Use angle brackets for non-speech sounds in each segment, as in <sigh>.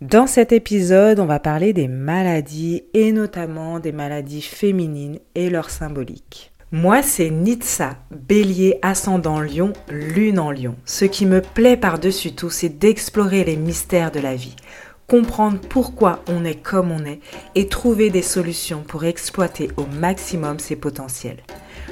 Dans cet épisode, on va parler des maladies et notamment des maladies féminines et leur symbolique. Moi, c'est Nitsa, bélier ascendant lion, lune en lion. Ce qui me plaît par-dessus tout, c'est d'explorer les mystères de la vie, comprendre pourquoi on est comme on est et trouver des solutions pour exploiter au maximum ses potentiels.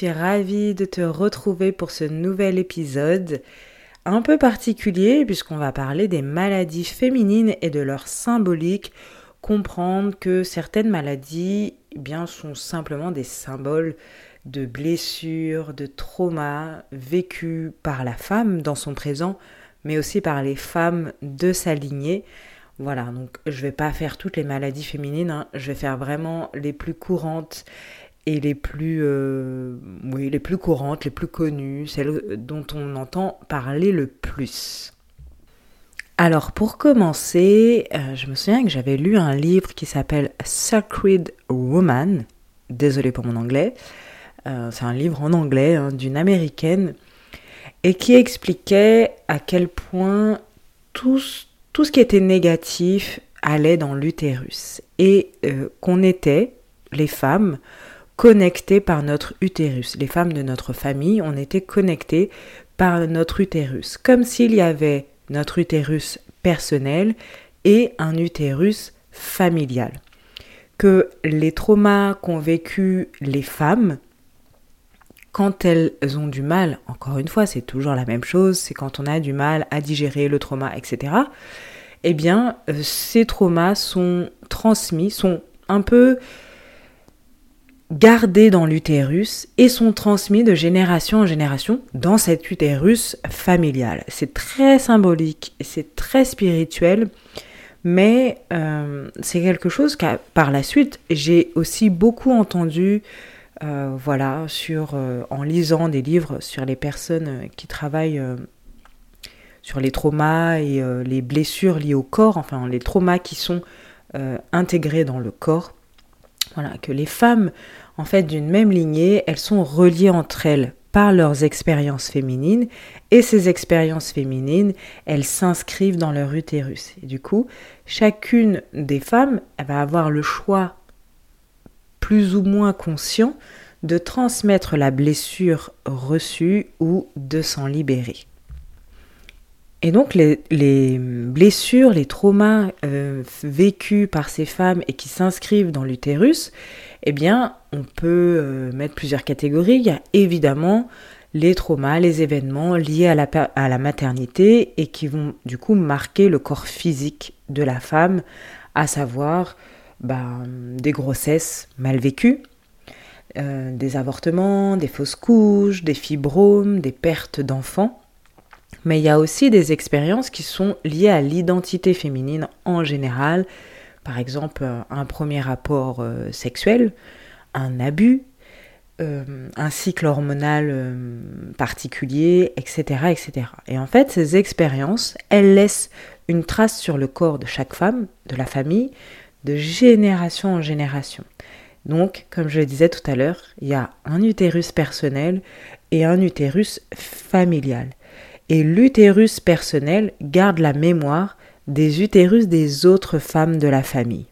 Suis ravie de te retrouver pour ce nouvel épisode un peu particulier puisqu'on va parler des maladies féminines et de leur symbolique, comprendre que certaines maladies eh bien, sont simplement des symboles de blessures, de traumas vécus par la femme dans son présent, mais aussi par les femmes de sa lignée. Voilà, donc je vais pas faire toutes les maladies féminines, hein. je vais faire vraiment les plus courantes et les plus, euh, oui, les plus courantes, les plus connues, celles dont on entend parler le plus. Alors pour commencer, euh, je me souviens que j'avais lu un livre qui s'appelle Sacred Woman, désolé pour mon anglais, euh, c'est un livre en anglais hein, d'une américaine, et qui expliquait à quel point tout, tout ce qui était négatif allait dans l'utérus, et qu'on était, les femmes, connectés par notre utérus. Les femmes de notre famille, on était connectées par notre utérus, comme s'il y avait notre utérus personnel et un utérus familial. Que les traumas qu'ont vécu les femmes, quand elles ont du mal, encore une fois, c'est toujours la même chose, c'est quand on a du mal à digérer le trauma, etc. Eh bien, euh, ces traumas sont transmis, sont un peu gardés dans l'utérus et sont transmis de génération en génération dans cet utérus familial. C'est très symbolique, c'est très spirituel, mais euh, c'est quelque chose qu'à par la suite j'ai aussi beaucoup entendu, euh, voilà, euh, en lisant des livres sur les personnes qui travaillent sur les traumas et les blessures liées au corps, enfin les traumas qui sont intégrés dans le corps. Voilà, que les femmes en fait d'une même lignée, elles sont reliées entre elles par leurs expériences féminines et ces expériences féminines, elles s'inscrivent dans leur utérus. Du coup, chacune des femmes va avoir le choix plus ou moins conscient de transmettre la blessure reçue ou de s'en libérer. Et donc les, blessures, les traumas euh, vécus par ces femmes et qui s'inscrivent dans l'utérus, eh bien, on peut euh, mettre plusieurs catégories. Il y a évidemment les traumas, les événements liés à la, maternité et qui vont du coup marquer le corps physique de la femme, à savoir ben, des grossesses mal vécues, euh, des avortements, des fausses couches, des fibromes, des pertes d'enfants. Mais il y a aussi des expériences qui sont liées à l'identité féminine en général, par exemple un premier rapport euh, sexuel, un abus, euh, un cycle hormonal euh, particulier, etc., etc. Et en fait, ces expériences, elles laissent une trace sur le corps de chaque femme, de la famille, de génération en génération. Donc, comme je le disais tout à l'heure, il y a un utérus personnel et un utérus familial et l'utérus personnel garde la mémoire des utérus des autres femmes de la famille.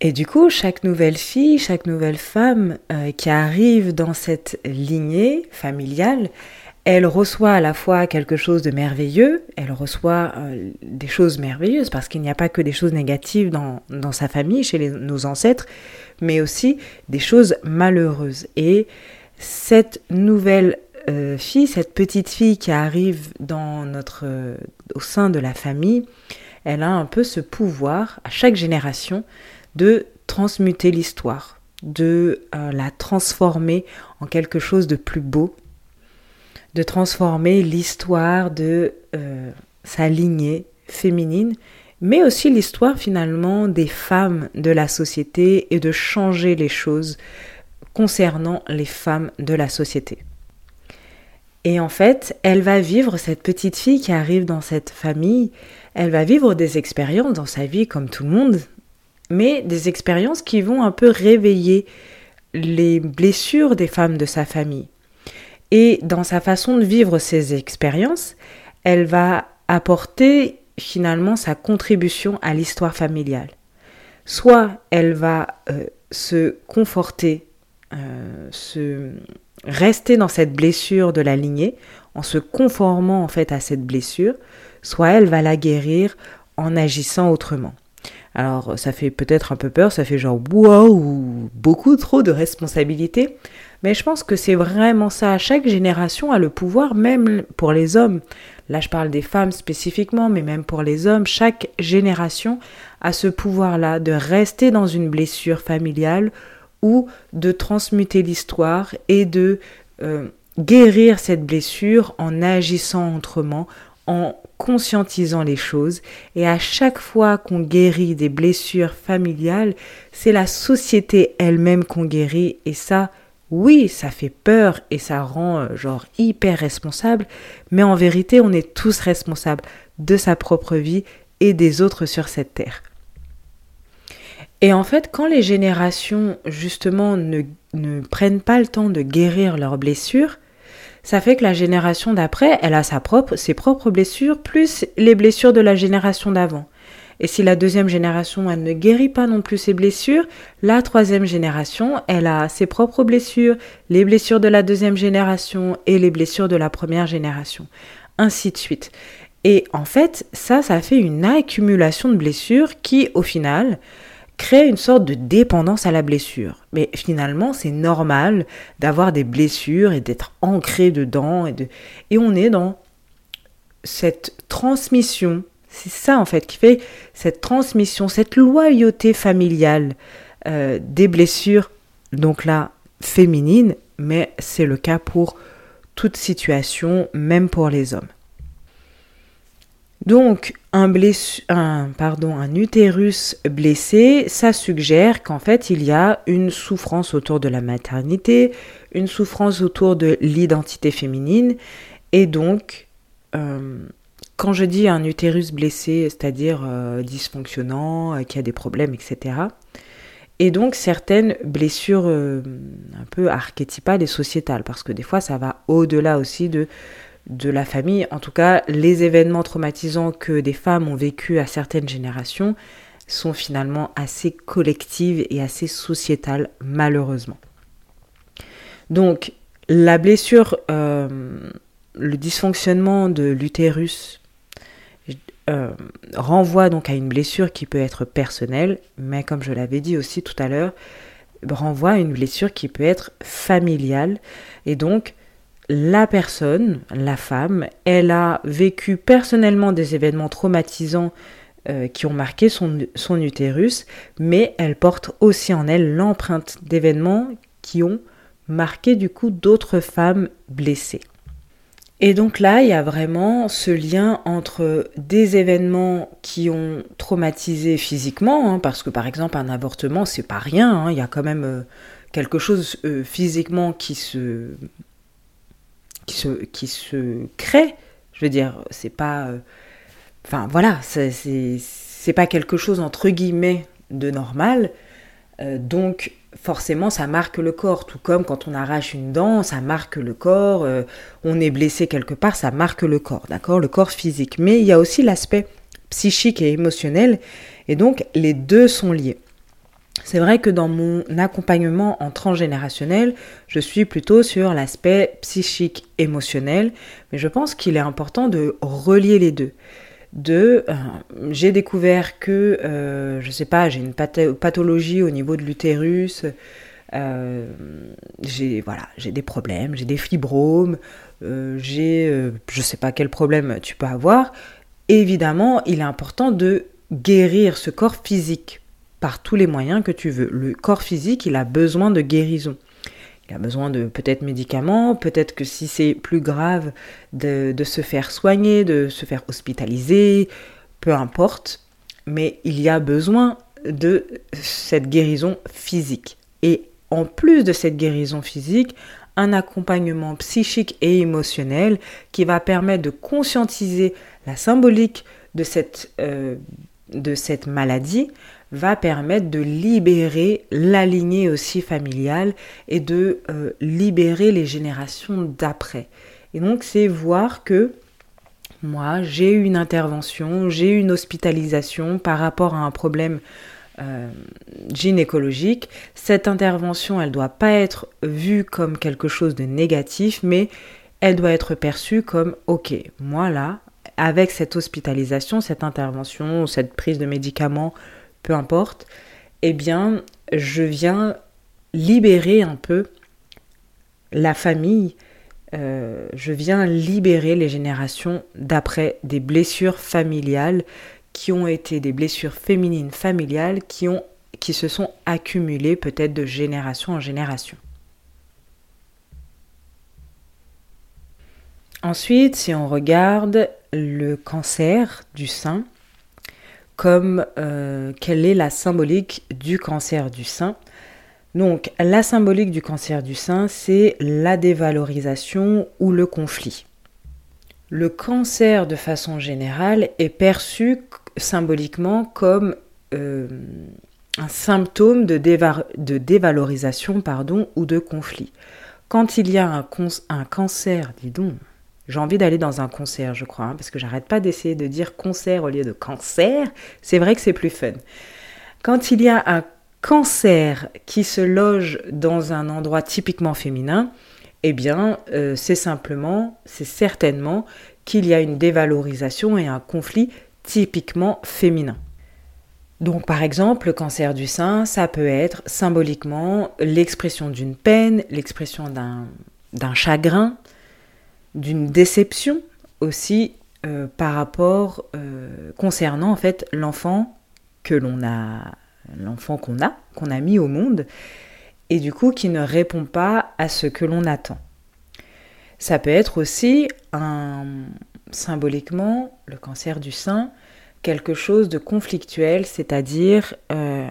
Et du coup, chaque nouvelle fille, chaque nouvelle femme euh, qui arrive dans cette lignée familiale, elle reçoit à la fois quelque chose de merveilleux, elle reçoit euh, des choses merveilleuses, parce qu'il n'y a pas que des choses négatives dans, dans sa famille, chez nos ancêtres, mais aussi des choses malheureuses. Et cette nouvelle euh, fille, cette petite fille qui arrive dans notre, euh, au sein de la famille, elle a un peu ce pouvoir à chaque génération de transmuter l'histoire, de la transformer en quelque chose de plus beau, de transformer l'histoire de sa lignée féminine, mais aussi l'histoire finalement des femmes de la société et de changer les choses concernant les femmes de la société. Et en fait, elle va vivre, cette petite fille qui arrive dans cette famille, elle va vivre des expériences dans sa vie comme tout le monde, mais des expériences qui vont un peu réveiller les blessures des femmes de sa famille. Et dans sa façon de vivre ces expériences, elle va apporter finalement sa contribution à l'histoire familiale. Soit elle va euh, se conforter, euh, se rester dans cette blessure de la lignée en se conformant en fait à cette blessure, soit elle va la guérir en agissant autrement. Alors ça fait peut-être un peu peur, ça fait genre ou beaucoup trop de responsabilités, mais je pense que c'est vraiment ça. Chaque génération a le pouvoir, même pour les hommes. Là je parle des femmes spécifiquement, mais même pour les hommes, chaque génération a ce pouvoir-là de rester dans une blessure familiale ou de transmuter l'histoire et de euh, guérir cette blessure en agissant autrement, en conscientisant les choses. Et à chaque fois qu'on guérit des blessures familiales, c'est la société elle-même qu'on guérit. Et ça, oui, ça fait peur et ça rend euh, genre hyper responsable. Mais en vérité, on est tous responsables de sa propre vie et des autres sur cette terre. Et en fait, quand les générations, justement, ne, prennent pas le temps de guérir leurs blessures, ça fait que la génération d'après, elle a sa propre, ses propres blessures, plus les blessures de la génération d'avant. Et si la deuxième génération, elle ne guérit pas non plus ses blessures, la troisième génération, elle a ses propres blessures, les blessures de la deuxième génération et les blessures de la première génération. Ainsi de suite. Et en fait, ça, ça fait une accumulation de blessures qui, au final, crée une sorte de dépendance à la blessure. Mais finalement, c'est normal d'avoir des blessures et d'être ancré dedans. Et, de... et on est dans cette transmission. C'est ça en fait qui fait cette transmission, cette loyauté familiale euh, des blessures, donc là, féminines, mais c'est le cas pour toute situation, même pour les hommes. Donc, un, un, un utérus blessé, ça suggère qu'en fait, il y a une souffrance autour de la maternité, une souffrance autour de l'identité féminine. Et donc, euh, quand je dis un utérus blessé, c'est-à-dire euh, dysfonctionnant, euh, qui a des problèmes, etc., et donc certaines blessures un peu archétypales et sociétales, parce que des fois, ça va au-delà aussi de de la famille. En tout cas, les événements traumatisants que des femmes ont vécu à certaines générations sont finalement assez collectives et assez sociétales, malheureusement. Donc, la blessure, euh, le dysfonctionnement de l'utérus euh, renvoie donc à une blessure qui peut être personnelle, mais comme je l'avais dit aussi tout à l'heure, renvoie à une blessure qui peut être familiale. Et donc, la personne, la femme, elle a vécu personnellement des événements traumatisants euh, qui ont marqué son, son, utérus, mais elle porte aussi en elle l'empreinte d'événements qui ont marqué du coup d'autres femmes blessées. Et donc là, il y a vraiment ce lien entre des événements qui ont traumatisé physiquement, hein, parce que par exemple un avortement, c'est pas rien, hein, il y a quand même euh, quelque chose euh, physiquement qui se qui se, qui se crée. Je veux dire, c'est pas. Euh, enfin, voilà, c'est pas quelque chose entre guillemets de normal. Euh, donc, forcément, ça marque le corps. Tout comme quand on arrache une dent, ça marque le corps. Euh, on est blessé quelque part, ça marque le corps, d'accord Le corps physique. Mais il y a aussi l'aspect psychique et émotionnel. Et donc, les deux sont liés. C'est vrai que dans mon accompagnement en transgénérationnel, je suis plutôt sur l'aspect psychique émotionnel, mais je pense qu'il est important de relier les deux. De, euh, j'ai découvert que, euh, je sais pas, j'ai une pathologie au niveau de l'utérus, euh, j'ai voilà, j'ai des problèmes, j'ai des fibromes, j'ai, je sais pas quel problème tu peux avoir. Évidemment, il est important de guérir ce corps physique par tous les moyens que tu veux. Le corps physique, il a besoin de guérison. Il a besoin de peut-être médicaments, peut-être que si c'est plus grave, de, de, se faire soigner, de se faire hospitaliser, peu importe. Mais il y a besoin de cette guérison physique. Et en plus de cette guérison physique, un accompagnement psychique et émotionnel qui va permettre de conscientiser la symbolique de cette, euh, de cette maladie, va permettre de libérer la lignée aussi familiale et de euh, libérer les générations d'après. Et donc c'est voir que moi j'ai eu une intervention, j'ai eu une hospitalisation par rapport à un problème euh, gynécologique. Cette intervention, elle ne doit pas être vue comme quelque chose de négatif, mais elle doit être perçue comme, ok, moi là, avec cette hospitalisation, cette intervention, cette prise de médicaments, peu importe, eh bien, je viens libérer un peu la famille, euh, je viens libérer les générations d'après des blessures familiales qui ont été des blessures féminines familiales qui, se sont accumulées peut-être de génération en génération. Ensuite, si on regarde le cancer du sein, comme euh, quelle est la symbolique du cancer du sein. Donc la symbolique du cancer du sein, c'est la dévalorisation ou le conflit. Le cancer de façon générale est perçu symboliquement comme euh, un symptôme de, dévalorisation pardon, ou de conflit. Quand il y a un, un cancer, dis donc, j'ai envie d'aller dans un concert, je crois, hein, parce que j'arrête pas d'essayer de dire concert au lieu de cancer. C'est vrai que c'est plus fun. Quand il y a un cancer qui se loge dans un endroit typiquement féminin, eh bien, euh, c'est simplement, c'est certainement qu'il y a une dévalorisation et un conflit typiquement féminin. Donc par exemple, le cancer du sein, ça peut être symboliquement l'expression d'une peine, l'expression d'un chagrin, d'une déception aussi euh, par rapport euh, concernant en fait l'enfant que l'on a l'enfant qu'on a qu'on a mis au monde et du coup qui ne répond pas à ce que l'on attend. Ça peut être aussi un symboliquement, le cancer du sein, quelque chose de conflictuel, c'est-à-dire euh,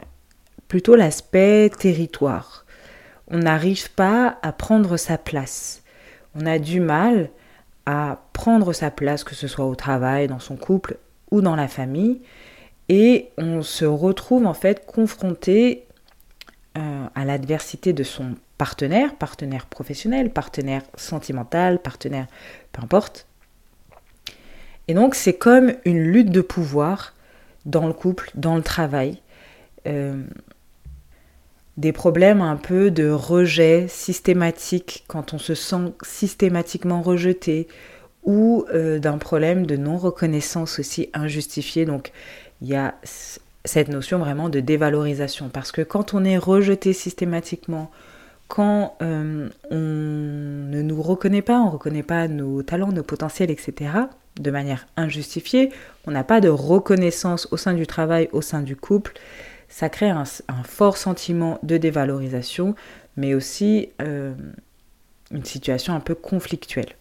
plutôt l'aspect territoire. On n'arrive pas à prendre sa place. On a du mal à prendre sa place, que ce soit au travail, dans son couple ou dans la famille, et on se retrouve en fait confronté euh, à l'adversité de son partenaire, partenaire professionnel, partenaire sentimental, partenaire peu importe, et donc c'est comme une lutte de pouvoir dans le couple, dans le travail. Euh, des problèmes un peu de rejet systématique quand on se sent systématiquement rejeté ou euh, d'un problème de non-reconnaissance aussi injustifié. Donc il y a cette notion vraiment de dévalorisation parce que quand on est rejeté systématiquement, quand euh, on ne nous reconnaît pas, on ne reconnaît pas nos talents, nos potentiels, etc., de manière injustifiée, on n'a pas de reconnaissance au sein du travail, au sein du couple, ça crée un, fort sentiment de dévalorisation, mais aussi euh, une situation un peu conflictuelle.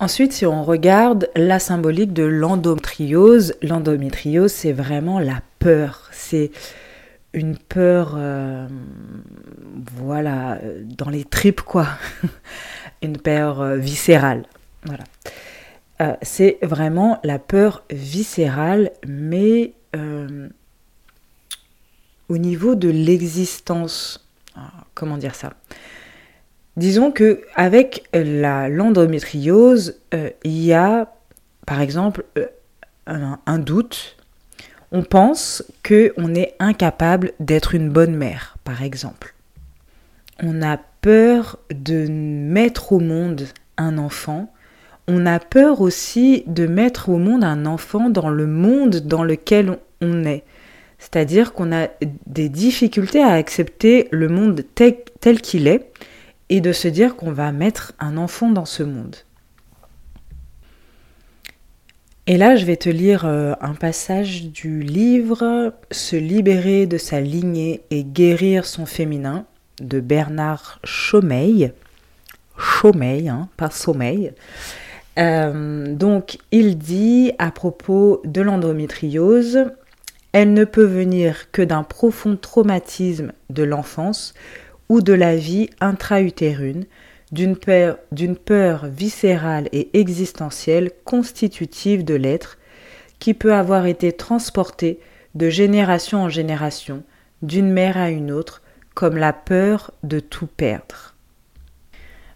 Ensuite, si on regarde la symbolique de l'endométriose, l'endométriose, c'est vraiment la peur. C'est une peur, euh, voilà, dans les tripes, quoi. <laughs> une peur euh, viscérale. Voilà. C'est vraiment la peur viscérale, mais au niveau de l'existence. Ah, comment dire ça? Disons que avec la l'endométriose, euh, il y a, par exemple, un, un, doute. On pense que on est incapable d'être une bonne mère, par exemple. On a peur de mettre au monde un enfant on a peur aussi de mettre au monde un enfant dans le monde dans lequel on est. C'est-à-dire qu'on a des difficultés à accepter le monde tel, qu'il est et de se dire qu'on va mettre un enfant dans ce monde. Et là, je vais te lire euh, un passage du livre Se libérer de sa lignée et guérir son féminin de Bernard Chaumeil. Chaumeil, hein, pas sommeil. Euh, donc, il dit à propos de l'endométriose, elle ne peut venir que d'un profond traumatisme de l'enfance ou de la vie intra-utérine, d'une peur, viscérale et existentielle constitutive de l'être, qui peut avoir été transportée de génération en génération, d'une mère à une autre, comme la peur de tout perdre.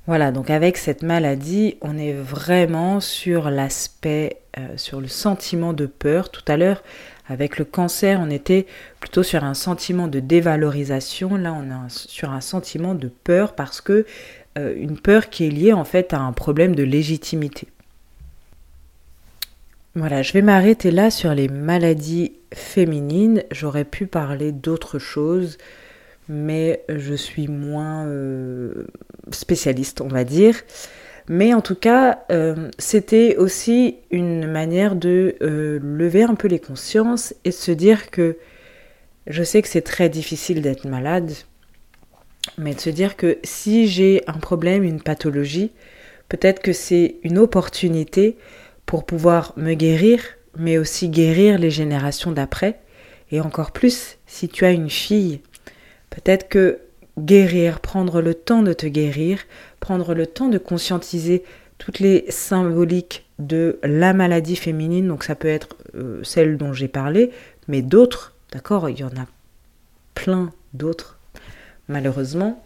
Voilà, donc avec cette maladie, on est vraiment sur l'aspect, euh, sur le sentiment de peur. Tout à l'heure, avec le cancer, on était plutôt sur un sentiment de dévalorisation. Là, on est sur un sentiment de peur parce que euh, une peur qui est liée en fait à un problème de légitimité. Voilà, je vais m'arrêter là sur les maladies féminines. J'aurais pu parler d'autres choses, mais je suis moins euh, spécialiste, on va dire. Mais en tout cas, euh, c'était aussi une manière de euh, lever un peu les consciences et de se dire que je sais que c'est très difficile d'être malade, mais de se dire que si j'ai un problème, une pathologie, peut-être que c'est une opportunité pour pouvoir me guérir, mais aussi guérir les générations d'après. Et encore plus, si tu as une fille, peut-être que guérir, prendre le temps de te guérir, prendre le temps de conscientiser toutes les symboliques de la maladie féminine, donc ça peut être euh, celle dont j'ai parlé, mais d'autres, d'accord, il y en a plein d'autres, malheureusement.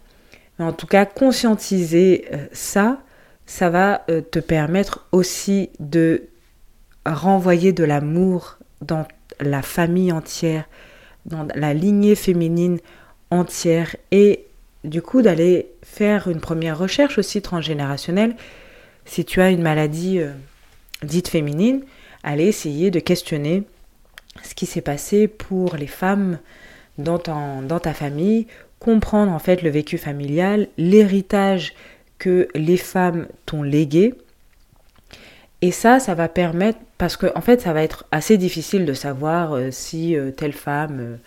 Mais en tout cas, conscientiser euh, ça, ça va euh, te permettre aussi de renvoyer de l'amour dans la famille entière, dans la lignée féminine entière et du coup d'aller faire une première recherche aussi transgénérationnelle. Si tu as une maladie euh, dite féminine, aller essayer de questionner ce qui s'est passé pour les femmes dans, dans ta famille, comprendre en fait le vécu familial, l'héritage que les femmes t'ont légué. Et ça, ça va permettre, parce que en fait, ça va être assez difficile de savoir euh, si euh, telle femme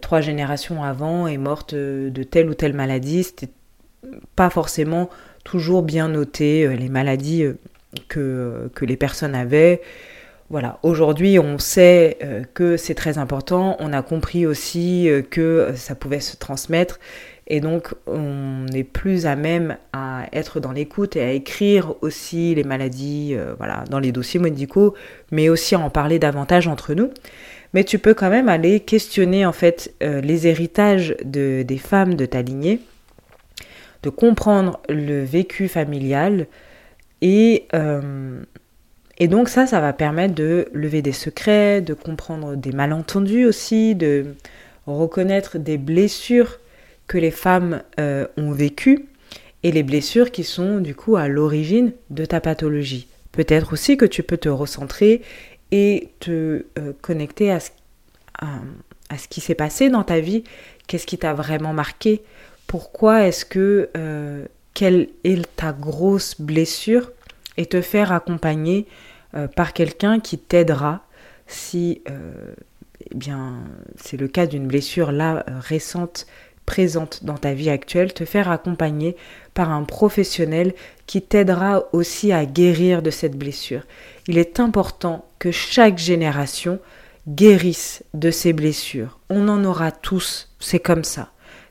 trois générations avant est morte euh, de telle ou telle maladie. C'était pas forcément toujours bien noté euh, les maladies que, que les personnes avaient. Voilà, aujourd'hui on sait que c'est très important, on a compris aussi que ça pouvait se transmettre et donc on est plus à même à être dans l'écoute et à écrire aussi les maladies voilà, dans les dossiers médicaux, mais aussi à en parler davantage entre nous mais tu peux quand même aller questionner en fait euh, les héritages de, des femmes de ta lignée, de comprendre le vécu familial et, euh, et donc ça, ça va permettre de lever des secrets, de comprendre des malentendus aussi, de reconnaître des blessures que les femmes euh, ont vécues et les blessures qui sont du coup à l'origine de ta pathologie. Peut-être aussi que tu peux te recentrer et te euh, connecter à ce, à, ce qui s'est passé dans ta vie, qu'est-ce qui t'a vraiment marqué, pourquoi est-ce que, euh, quelle est ta grosse blessure, et te faire accompagner euh, par quelqu'un qui t'aidera si eh bien c'est le cas d'une blessure là récente présente dans ta vie actuelle, te faire accompagner par un professionnel qui t'aidera aussi à guérir de cette blessure. Il est important que chaque génération guérisse de ses blessures. On en aura tous, c'est comme ça.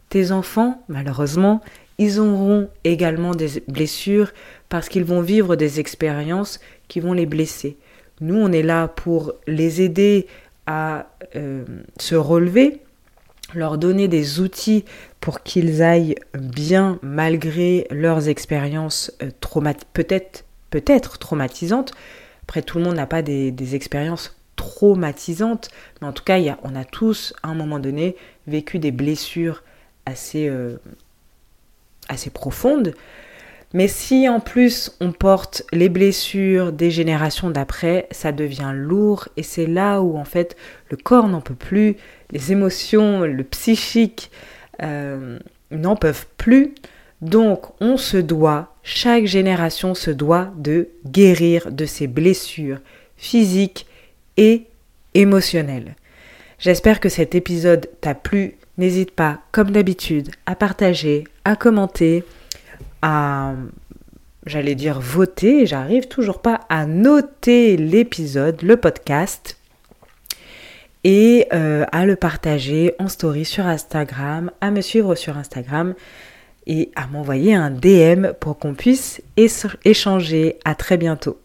Tes enfants, malheureusement, ils auront également des blessures parce qu'ils vont vivre des expériences qui vont les blesser. Nous, on est là pour les aider à euh, se relever, leur donner des outils pour qu'ils aillent bien malgré leurs expériences euh, peut-être peut-être traumatisantes. Après, tout le monde n'a pas des, expériences traumatisantes, mais en tout cas, y a, on a tous, à un moment donné, vécu des blessures assez, euh, assez profondes. Mais si en plus on porte les blessures des générations d'après, ça devient lourd et c'est là où en fait le corps n'en peut plus, les émotions, le psychique euh, n'en peuvent plus. Donc on se doit, chaque génération se doit de guérir de ses blessures physique et émotionnelle. J'espère que cet épisode t'a plu. N'hésite pas, comme d'habitude, à partager, à commenter, à, j'allais dire voter. J'arrive toujours pas à noter l'épisode, le podcast, et euh, à le partager en story sur Instagram, à me suivre sur Instagram et à m'envoyer un DM pour qu'on puisse échanger. À très bientôt.